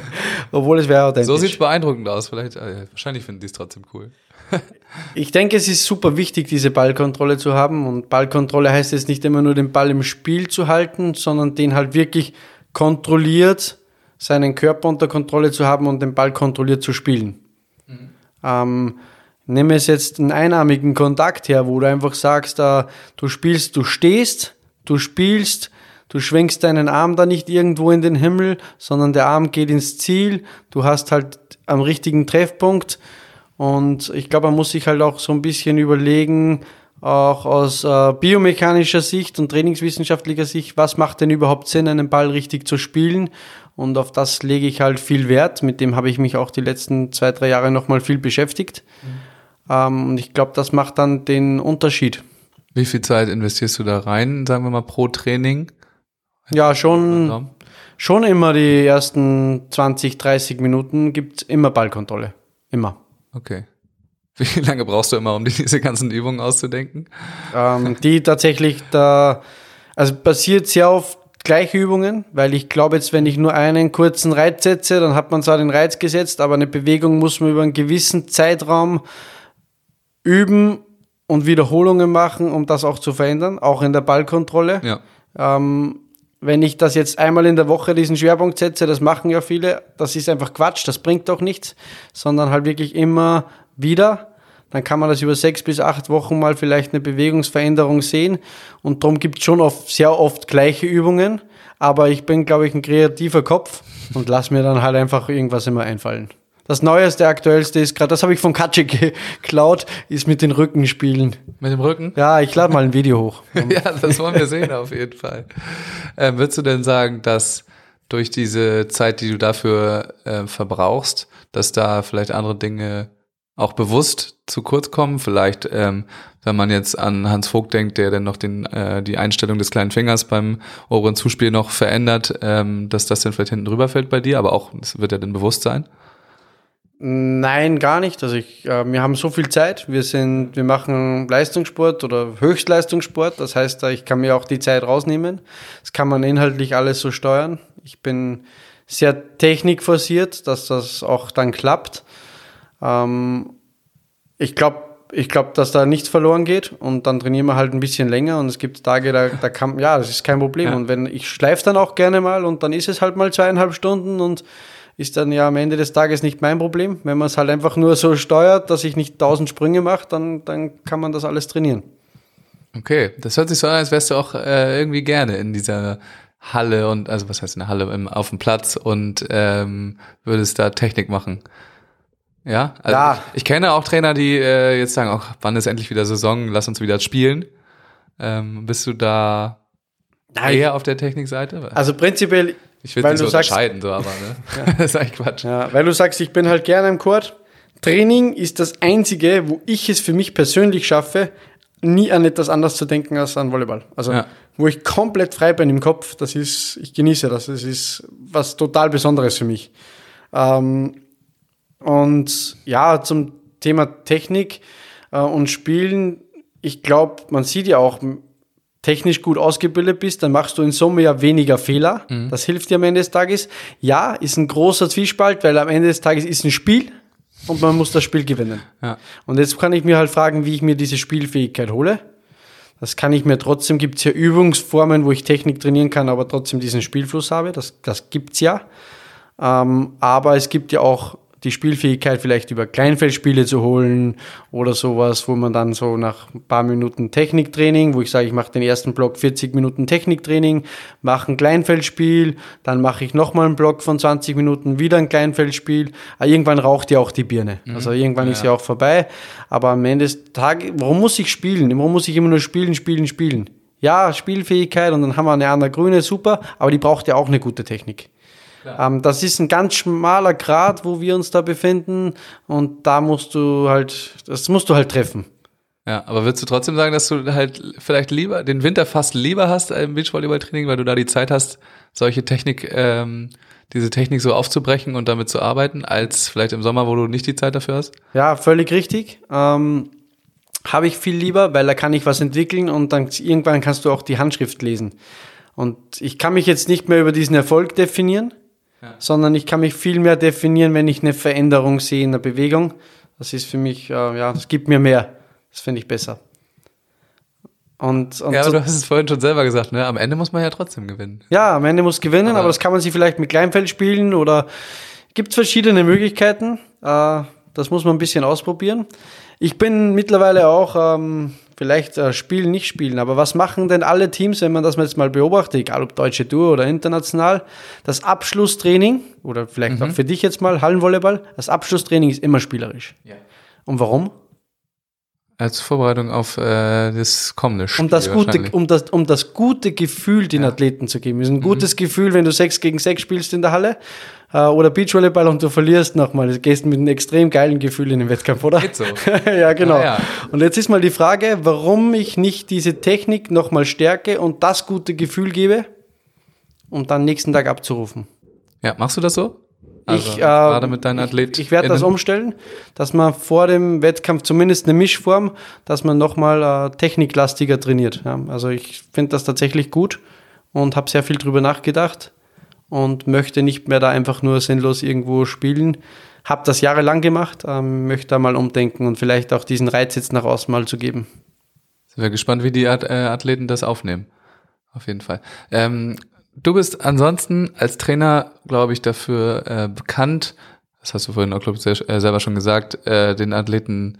<laughs> Obwohl es wäre authentisch. So sieht's beeindruckend aus. Vielleicht, äh, wahrscheinlich finden die es trotzdem cool. Ich denke, es ist super wichtig, diese Ballkontrolle zu haben. Und Ballkontrolle heißt jetzt nicht immer nur den Ball im Spiel zu halten, sondern den halt wirklich kontrolliert, seinen Körper unter Kontrolle zu haben und den Ball kontrolliert zu spielen. Ähm, nehme es jetzt einen einarmigen Kontakt her, wo du einfach sagst, äh, du spielst, du stehst, du spielst, du schwenkst deinen Arm da nicht irgendwo in den Himmel, sondern der Arm geht ins Ziel, du hast halt am richtigen Treffpunkt und ich glaube, man muss sich halt auch so ein bisschen überlegen, auch aus äh, biomechanischer Sicht und trainingswissenschaftlicher Sicht, was macht denn überhaupt Sinn, einen Ball richtig zu spielen? Und auf das lege ich halt viel Wert. Mit dem habe ich mich auch die letzten zwei, drei Jahre nochmal viel beschäftigt. Ähm, und ich glaube, das macht dann den Unterschied. Wie viel Zeit investierst du da rein, sagen wir mal, pro Training? Ja, schon, schon immer die ersten 20, 30 Minuten gibt's immer Ballkontrolle. Immer. Okay. Wie <laughs> lange brauchst du immer, um <laughs> diese ganzen Übungen auszudenken? ähm, die tatsächlich da, also basiert sehr auf gleiche Übungen, weil ich glaube jetzt, wenn ich nur einen kurzen Reiz setze, dann hat man zwar den Reiz gesetzt, aber eine Bewegung muss man über einen gewissen Zeitraum üben und Wiederholungen machen, um das auch zu verändern, auch in der Ballkontrolle. Ja. Ähm, wenn ich das jetzt einmal in der Woche diesen Schwerpunkt setze, das machen ja viele, das ist einfach Quatsch, das bringt doch nichts, sondern halt wirklich immer wieder. Dann kann man das über sechs bis acht Wochen mal vielleicht eine Bewegungsveränderung sehen. Und darum gibt es schon oft, sehr oft gleiche Übungen. Aber ich bin, glaube ich, ein kreativer Kopf und lass mir dann halt einfach irgendwas immer einfallen. Das Neueste, Aktuellste ist gerade, das habe ich von Katsche geklaut, ist mit den Rückenspielen. Mit dem Rücken? Ja, ich lade mal ein Video hoch. <laughs> ja, das wollen wir sehen auf jeden Fall. Ähm, würdest du denn sagen, dass durch diese Zeit, die du dafür äh, verbrauchst, dass da vielleicht andere Dinge auch bewusst zu kurz kommen? Vielleicht, ähm, wenn man jetzt an Hans Vogt denkt, der dann noch den, äh, die Einstellung des kleinen Fingers beim oberen Zuspiel noch verändert, ähm, dass das dann vielleicht hinten drüber fällt bei dir, aber auch, das wird ja dann bewusst sein? Nein, gar nicht. Also ich, äh, wir haben so viel Zeit. Wir sind, wir machen Leistungssport oder Höchstleistungssport. Das heißt, ich kann mir auch die Zeit rausnehmen. Das kann man inhaltlich alles so steuern. Ich bin sehr technikforciert, dass das auch dann klappt. Ähm, ich glaube, ich glaube, dass da nichts verloren geht und dann trainieren wir halt ein bisschen länger und es gibt Tage, da, da kann, ja, das ist kein Problem. Ja. Und wenn ich schleife dann auch gerne mal und dann ist es halt mal zweieinhalb Stunden und ist dann ja am Ende des Tages nicht mein Problem. Wenn man es halt einfach nur so steuert, dass ich nicht tausend Sprünge mache, dann, dann kann man das alles trainieren. Okay, das hört sich so an, als wärst du auch äh, irgendwie gerne in dieser Halle und, also was heißt in der Halle, im, auf dem Platz und ähm, würdest da Technik machen. Ja, also ja. Ich, ich kenne auch Trainer, die äh, jetzt sagen, ach, wann ist endlich wieder Saison, lass uns wieder spielen. Ähm, bist du da Nein. eher auf der Technikseite? Also prinzipiell, ich will nicht so sagst, unterscheiden, so, aber ne? ja. <laughs> das ist eigentlich Quatsch. Ja, weil du sagst, ich bin halt gerne im Court. Training ist das einzige, wo ich es für mich persönlich schaffe, nie an etwas anderes zu denken als an Volleyball. Also, ja. wo ich komplett frei bin im Kopf, das ist, ich genieße das. Das ist was total Besonderes für mich. Ähm, und ja, zum Thema Technik äh, und Spielen, ich glaube, man sieht ja auch, technisch gut ausgebildet bist, dann machst du in Summe ja weniger Fehler. Mhm. Das hilft dir am Ende des Tages. Ja, ist ein großer Zwiespalt, weil am Ende des Tages ist ein Spiel und man muss das Spiel gewinnen. Ja. Und jetzt kann ich mir halt fragen, wie ich mir diese Spielfähigkeit hole. Das kann ich mir trotzdem, gibt es ja Übungsformen, wo ich Technik trainieren kann, aber trotzdem diesen Spielfluss habe. Das, das gibt's ja. Ähm, aber es gibt ja auch die Spielfähigkeit vielleicht über Kleinfeldspiele zu holen oder sowas, wo man dann so nach ein paar Minuten Techniktraining, wo ich sage, ich mache den ersten Block 40 Minuten Techniktraining, mache ein Kleinfeldspiel, dann mache ich nochmal einen Block von 20 Minuten, wieder ein Kleinfeldspiel. Aber ah, irgendwann raucht ja auch die Birne. Mhm. Also irgendwann ja. ist ja auch vorbei. Aber am Ende des Tages, warum muss ich spielen? Warum muss ich immer nur spielen, spielen, spielen? Ja, Spielfähigkeit und dann haben wir eine andere Grüne, super, aber die braucht ja auch eine gute Technik. Ähm, das ist ein ganz schmaler Grad, wo wir uns da befinden und da musst du halt, das musst du halt treffen. Ja, aber würdest du trotzdem sagen, dass du halt vielleicht lieber den Winter fast lieber hast im Beachvolleyball-Training, weil du da die Zeit hast, solche Technik, ähm, diese Technik so aufzubrechen und damit zu arbeiten, als vielleicht im Sommer, wo du nicht die Zeit dafür hast? Ja, völlig richtig. Ähm, Habe ich viel lieber, weil da kann ich was entwickeln und dann irgendwann kannst du auch die Handschrift lesen. Und ich kann mich jetzt nicht mehr über diesen Erfolg definieren, sondern ich kann mich viel mehr definieren, wenn ich eine Veränderung sehe in der Bewegung. Das ist für mich, äh, ja, das gibt mir mehr. Das finde ich besser. Und, und ja, aber du hast es vorhin schon selber gesagt, ne? Am Ende muss man ja trotzdem gewinnen. Ja, am Ende muss gewinnen, aber, aber das kann man sich vielleicht mit Kleinfeld spielen oder gibt es verschiedene Möglichkeiten. Äh, das muss man ein bisschen ausprobieren. Ich bin mittlerweile auch ähm, vielleicht äh, spielen, nicht spielen. Aber was machen denn alle Teams, wenn man das jetzt mal beobachtet, egal ob deutsche Tour oder international, das Abschlusstraining, oder vielleicht mhm. auch für dich jetzt mal, Hallenvolleyball, das Abschlusstraining ist immer spielerisch. Ja. Und warum? Als Vorbereitung auf äh, das kommende Spiel. Um das, gute, um, das, um das gute Gefühl den ja. Athleten zu geben. Es ist ein mhm. gutes Gefühl, wenn du sechs gegen sechs spielst in der Halle äh, oder Beachvolleyball und du verlierst nochmal. Du gehst mit einem extrem geilen Gefühl in den Wettkampf, oder? Geht so. <laughs> ja, genau. Ah, ja. Und jetzt ist mal die Frage, warum ich nicht diese Technik nochmal stärke und das gute Gefühl gebe, um dann nächsten Tag abzurufen. Ja, machst du das so? Also, ich, äh, gerade mit deinen Athleten. Ich, ich werde das umstellen, dass man vor dem Wettkampf zumindest eine Mischform, dass man nochmal äh, techniklastiger trainiert. Ja. Also ich finde das tatsächlich gut und habe sehr viel drüber nachgedacht und möchte nicht mehr da einfach nur sinnlos irgendwo spielen. Habe das jahrelang gemacht, ähm, möchte da mal umdenken und vielleicht auch diesen Reiz jetzt nach außen mal zu geben. Sind wir gespannt, wie die äh, Athleten das aufnehmen. Auf jeden Fall. Ähm, du bist ansonsten als Trainer, glaube ich, dafür äh, bekannt, das hast du vorhin auch, glaube ich, äh, selber schon gesagt, äh, den Athleten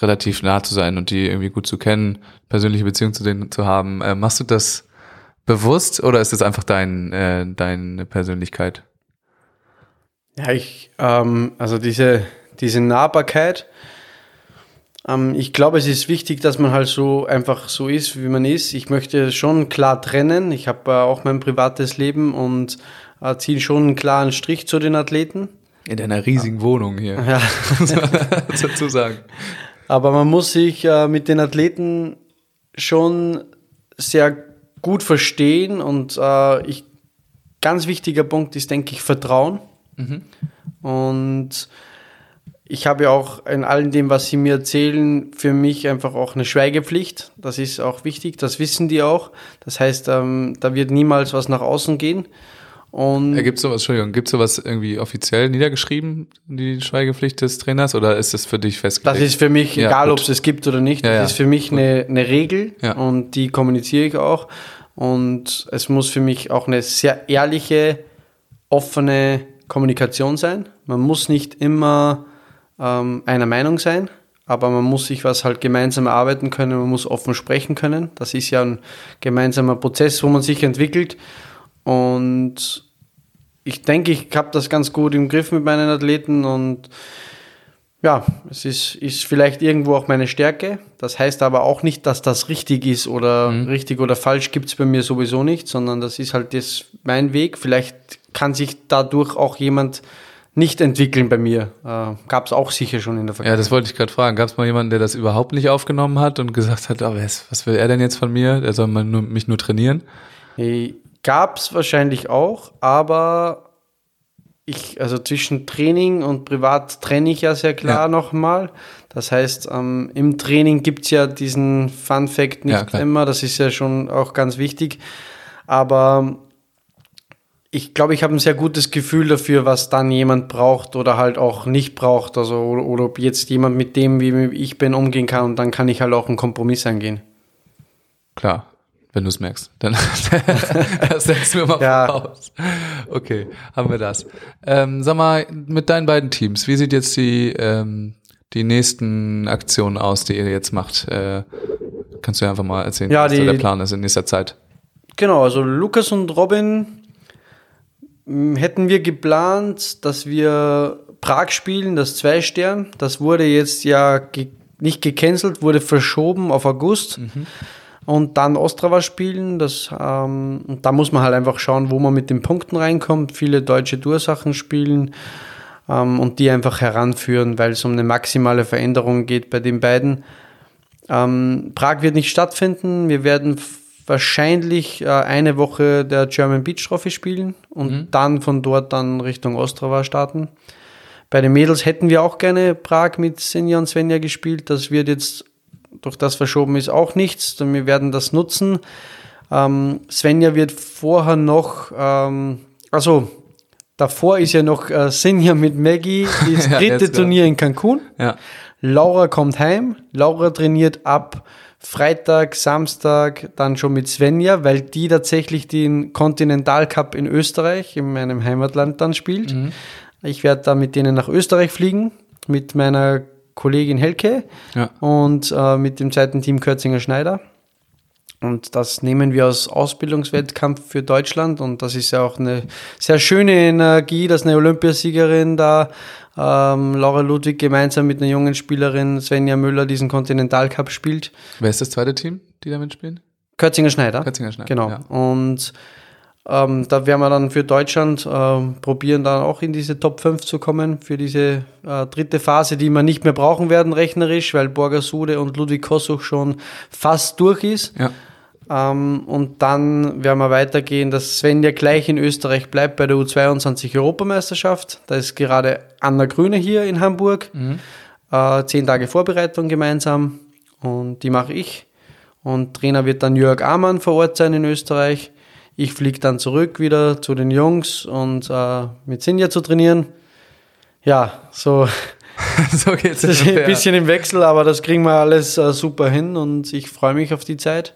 relativ nah zu sein und die irgendwie gut zu kennen, persönliche Beziehung zu denen zu haben. Äh, machst du das bewusst oder ist das einfach dein, äh, deine Persönlichkeit? Ja, ich, ähm, also diese, diese Nahbarkeit, ähm, ich glaube, es ist wichtig, dass man halt so einfach so ist, wie man ist. Ich möchte schon klar trennen. Ich habe äh, auch mein privates Leben und äh, ziehe schon einen klaren Strich zu den Athleten. In deiner riesigen Wohnung hier. Ja. <laughs> dazu sagen. Aber man muss sich äh, mit den Athleten schon sehr gut verstehen und äh, ich, ganz wichtiger Punkt ist, denke ich, Vertrauen. Mhm. Und ich habe ja auch in allem dem, was sie mir erzählen, für mich einfach auch eine Schweigepflicht. Das ist auch wichtig, das wissen die auch. Das heißt, ähm, da wird niemals was nach außen gehen. Und gibt es sowas, Entschuldigung, gibt es sowas irgendwie offiziell niedergeschrieben, die Schweigepflicht des Trainers, oder ist das für dich festgelegt? Das ist für mich, ja, egal ob es es gibt oder nicht, ja, das ist für mich eine, eine Regel und die kommuniziere ich auch. Und es muss für mich auch eine sehr ehrliche, offene Kommunikation sein. Man muss nicht immer ähm, einer Meinung sein, aber man muss sich was halt gemeinsam erarbeiten können, man muss offen sprechen können. Das ist ja ein gemeinsamer Prozess, wo man sich entwickelt. Und ich denke, ich habe das ganz gut im Griff mit meinen Athleten und ja, es ist, ist vielleicht irgendwo auch meine Stärke. Das heißt aber auch nicht, dass das richtig ist oder mhm. richtig oder falsch gibt es bei mir sowieso nicht, sondern das ist halt das mein Weg. Vielleicht kann sich dadurch auch jemand nicht entwickeln bei mir. Äh, Gab es auch sicher schon in der Vergangenheit. Ja, das wollte ich gerade fragen. Gab es mal jemanden, der das überhaupt nicht aufgenommen hat und gesagt hat, oh, was, was will er denn jetzt von mir? Der soll mal nur, mich nur trainieren? Gab es wahrscheinlich auch, aber ich, also zwischen Training und Privat trenne ich ja sehr klar ja. nochmal. Das heißt, ähm, im Training gibt's ja diesen Fun Fact nicht ja, immer, das ist ja schon auch ganz wichtig. Aber ich glaube, ich habe ein sehr gutes Gefühl dafür, was dann jemand braucht oder halt auch nicht braucht. Also, oder, oder ob jetzt jemand mit dem, wie ich bin, umgehen kann und dann kann ich halt auch einen Kompromiss eingehen. Klar, wenn du es merkst. Dann <laughs> das setzen wir mal ja. voraus. Okay, haben wir das. Ähm, sag mal, mit deinen beiden Teams, wie sieht jetzt die, ähm, die nächsten Aktionen aus, die ihr jetzt macht? Äh, kannst du einfach mal erzählen, ja, was die, der Plan ist in nächster Zeit? Genau, also Lukas und Robin hm, hätten wir geplant, dass wir Prag spielen, das Zwei-Stern. Das wurde jetzt ja ge nicht gecancelt, wurde verschoben auf August. Mhm. Und dann Ostrava spielen. Das, ähm, da muss man halt einfach schauen, wo man mit den Punkten reinkommt. Viele deutsche Dursachen spielen ähm, und die einfach heranführen, weil es um eine maximale Veränderung geht bei den beiden. Ähm, Prag wird nicht stattfinden. Wir werden wahrscheinlich äh, eine Woche der German Beach Trophy spielen und mhm. dann von dort dann Richtung Ostrava starten. Bei den Mädels hätten wir auch gerne Prag mit Senja und Svenja gespielt. Das wird jetzt durch das verschoben ist auch nichts. Wir werden das nutzen. Ähm, Svenja wird vorher noch, ähm, also davor ist ja noch äh, Senja mit Maggie, <laughs> das dritte ja, Turnier in Cancun. Ja. Laura kommt heim. Laura trainiert ab Freitag, Samstag dann schon mit Svenja, weil die tatsächlich den Continental Cup in Österreich, in meinem Heimatland dann spielt. Mhm. Ich werde da mit denen nach Österreich fliegen, mit meiner Kollegin Helke ja. und äh, mit dem zweiten Team Kürzinger Schneider. Und das nehmen wir als Ausbildungswettkampf für Deutschland. Und das ist ja auch eine sehr schöne Energie, dass eine Olympiasiegerin da, ähm, Laura Ludwig, gemeinsam mit einer jungen Spielerin Svenja Müller diesen Continental Cup spielt. Wer ist das zweite Team, die da mitspielen? Kürzinger Schneider. Kürzinger Schneider. Genau. Ja. Und ähm, da werden wir dann für Deutschland äh, probieren, dann auch in diese Top 5 zu kommen, für diese äh, dritte Phase, die wir nicht mehr brauchen werden, rechnerisch, weil Borgasude und Ludwig Kossuch schon fast durch ist. Ja. Ähm, und dann werden wir weitergehen, dass Sven ja gleich in Österreich bleibt bei der U22 Europameisterschaft. Da ist gerade Anna Grüne hier in Hamburg. Mhm. Äh, zehn Tage Vorbereitung gemeinsam und die mache ich. Und Trainer wird dann Jörg Amann vor Ort sein in Österreich. Ich fliege dann zurück wieder zu den Jungs und äh, mit Sinja zu trainieren. Ja, so, <laughs> so geht's. Das ist ein bisschen im Wechsel, aber das kriegen wir alles äh, super hin und ich freue mich auf die Zeit.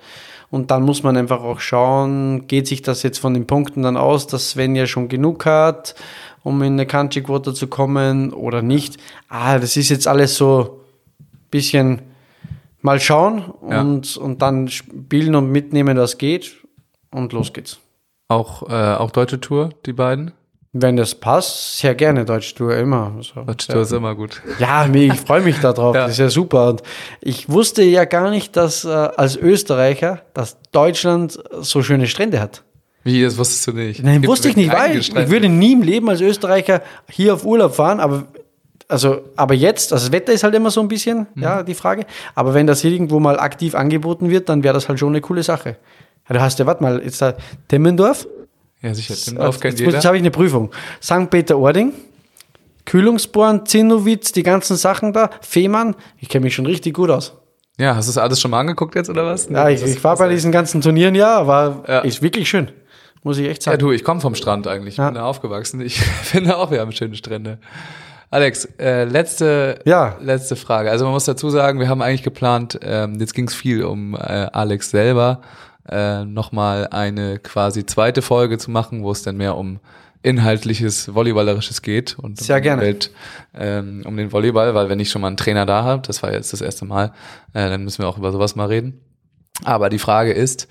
Und dann muss man einfach auch schauen, geht sich das jetzt von den Punkten dann aus, dass Sven ja schon genug hat, um in eine Country Quarter zu kommen oder nicht. Ah, das ist jetzt alles so ein bisschen mal schauen und, ja. und dann spielen und mitnehmen, was geht. Und los geht's. Auch, äh, auch deutsche Tour, die beiden? Wenn das passt, sehr gerne Deutsche Tour, immer. So, Deutsche Tour ist immer gut. Ja, ich freue mich darauf, <laughs> ja. das ist ja super. Und ich wusste ja gar nicht, dass äh, als Österreicher, dass Deutschland so schöne Strände hat. Wie, das wusstest du nicht? Nein, wusste ich nicht, weil ich würde nie im Leben als Österreicher hier auf Urlaub fahren, aber also, aber jetzt, also das Wetter ist halt immer so ein bisschen, mhm. ja, die Frage. Aber wenn das hier irgendwo mal aktiv angeboten wird, dann wäre das halt schon eine coole Sache. Ja, du hast ja, warte mal, jetzt da Timmendorf, ja, sicher. Auf jetzt, jetzt, jetzt habe ich eine Prüfung. St. Peter-Ording, Kühlungsborn, Zinnowitz, die ganzen Sachen da, Fehmarn. Ich kenne mich schon richtig gut aus. Ja, hast du das alles schon mal angeguckt jetzt oder was? Ja, ich, ich war bei diesen ganzen Turnieren, ja, aber ja. ist wirklich schön. Muss ich echt sagen. Ja, du, ich komme vom Strand eigentlich. Ich ja. bin da aufgewachsen. Ich <laughs> finde auch, wir haben schöne Strände. Alex, äh, letzte, ja. letzte Frage. Also man muss dazu sagen, wir haben eigentlich geplant, ähm, jetzt ging es viel um äh, Alex selber äh, nochmal eine quasi zweite Folge zu machen, wo es dann mehr um inhaltliches Volleyballerisches geht und Sehr um, gerne. Welt, ähm, um den Volleyball, weil wenn ich schon mal einen Trainer da habe, das war jetzt das erste Mal, äh, dann müssen wir auch über sowas mal reden. Aber die Frage ist,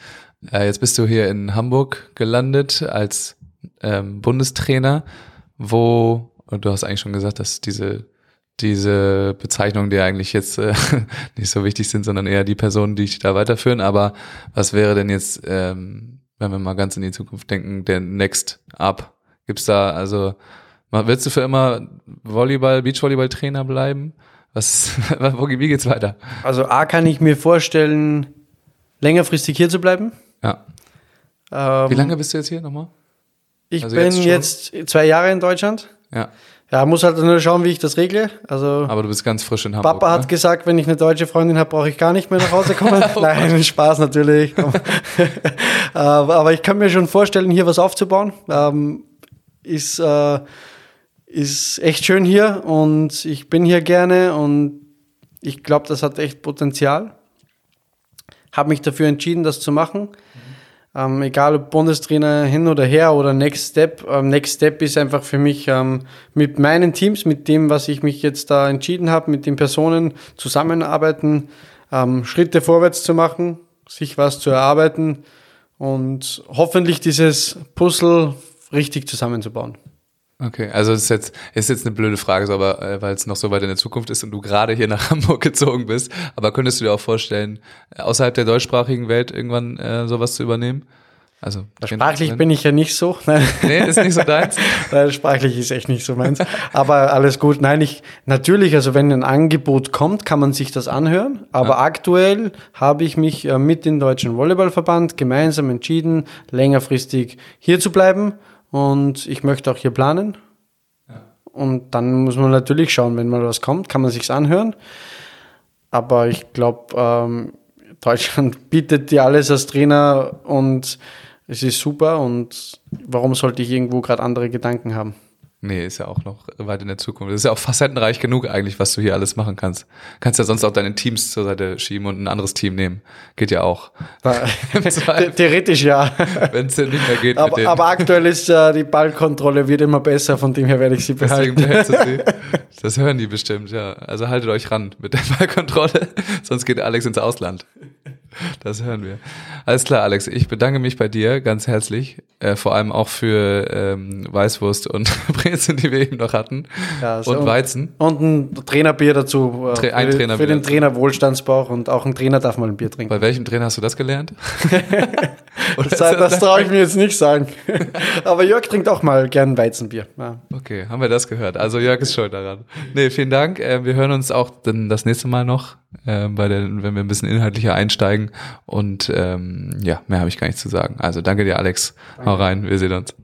äh, jetzt bist du hier in Hamburg gelandet als ähm, Bundestrainer, wo, und du hast eigentlich schon gesagt, dass diese diese Bezeichnungen, die eigentlich jetzt äh, <laughs> nicht so wichtig sind, sondern eher die Personen, die dich da weiterführen. Aber was wäre denn jetzt, ähm, wenn wir mal ganz in die Zukunft denken, der Next Up? Gibt's da, also, willst du für immer Volleyball, Beachvolleyball-Trainer bleiben? Was, <laughs> wie geht's weiter? Also A kann ich mir vorstellen, längerfristig hier zu bleiben. Ja. Ähm, wie lange bist du jetzt hier nochmal? Ich also bin jetzt, jetzt zwei Jahre in Deutschland. Ja. Ja, muss halt nur schauen, wie ich das regle. Also Aber du bist ganz frisch in Hamburg. Papa hat ne? gesagt, wenn ich eine deutsche Freundin habe, brauche ich gar nicht mehr nach Hause kommen. <laughs> <laughs> Nein, Spaß natürlich. <laughs> Aber ich kann mir schon vorstellen, hier was aufzubauen. Ähm, ist, äh, ist echt schön hier und ich bin hier gerne und ich glaube, das hat echt Potenzial. Habe mich dafür entschieden, das zu machen. Ähm, egal ob Bundestrainer hin oder her oder Next Step. Ähm, Next Step ist einfach für mich ähm, mit meinen Teams, mit dem, was ich mich jetzt da entschieden habe, mit den Personen zusammenarbeiten, ähm, Schritte vorwärts zu machen, sich was zu erarbeiten und hoffentlich dieses Puzzle richtig zusammenzubauen. Okay, also ist jetzt, ist jetzt eine blöde Frage, so, aber äh, weil es noch so weit in der Zukunft ist und du gerade hier nach <laughs> Hamburg gezogen bist. Aber könntest du dir auch vorstellen, außerhalb der deutschsprachigen Welt irgendwann äh, sowas zu übernehmen? Also sprachlich bin ich ja nicht so. nee, ist nicht so deins. <laughs> Nein, sprachlich ist echt nicht so meins. Aber alles gut. Nein, ich natürlich, also wenn ein Angebot kommt, kann man sich das anhören. Aber ja. aktuell habe ich mich äh, mit dem Deutschen Volleyballverband gemeinsam entschieden, längerfristig hier zu bleiben und ich möchte auch hier planen. Ja. Und dann muss man natürlich schauen, wenn mal was kommt, kann man sich's anhören. Aber ich glaube, ähm, Deutschland <laughs> bietet dir alles als Trainer und es ist super. Und warum sollte ich irgendwo gerade andere Gedanken haben? Nee, ist ja auch noch weit in der Zukunft. Das ist ja auch facettenreich genug eigentlich, was du hier alles machen kannst. Kannst ja sonst auch deine Teams zur Seite schieben und ein anderes Team nehmen. Geht ja auch. <laughs> Theoretisch ja. Wenn es nicht mehr geht. Aber, aber aktuell ist ja die Ballkontrolle wird immer besser, von dem her werde ich sie behalten. sie. <laughs> Das hören die bestimmt, ja. Also haltet euch ran mit der Ballkontrolle, <laughs> sonst geht Alex ins Ausland. Das hören wir. Alles klar, Alex. Ich bedanke mich bei dir ganz herzlich. Äh, vor allem auch für ähm, Weißwurst und <laughs> Brezen, die wir eben noch hatten. Ja, und, und Weizen. Und ein Trainerbier dazu. Äh, Tra ein für, Trainerbier. Für den Trainer Wohlstandsbauch und auch ein Trainer darf mal ein Bier trinken. Bei welchem Trainer hast du das gelernt? <laughs> das, das traue ich mir jetzt nicht sagen. <laughs> Aber Jörg trinkt auch mal gern Weizenbier. Ja. Okay, haben wir das gehört. Also Jörg ist schuld daran. Nee, vielen Dank. Äh, wir hören uns auch dann das nächste Mal noch äh, bei der, wenn wir ein bisschen inhaltlicher einsteigen. Und ähm, ja, mehr habe ich gar nicht zu sagen. Also danke dir, Alex. Danke. Hau rein, wir sehen uns.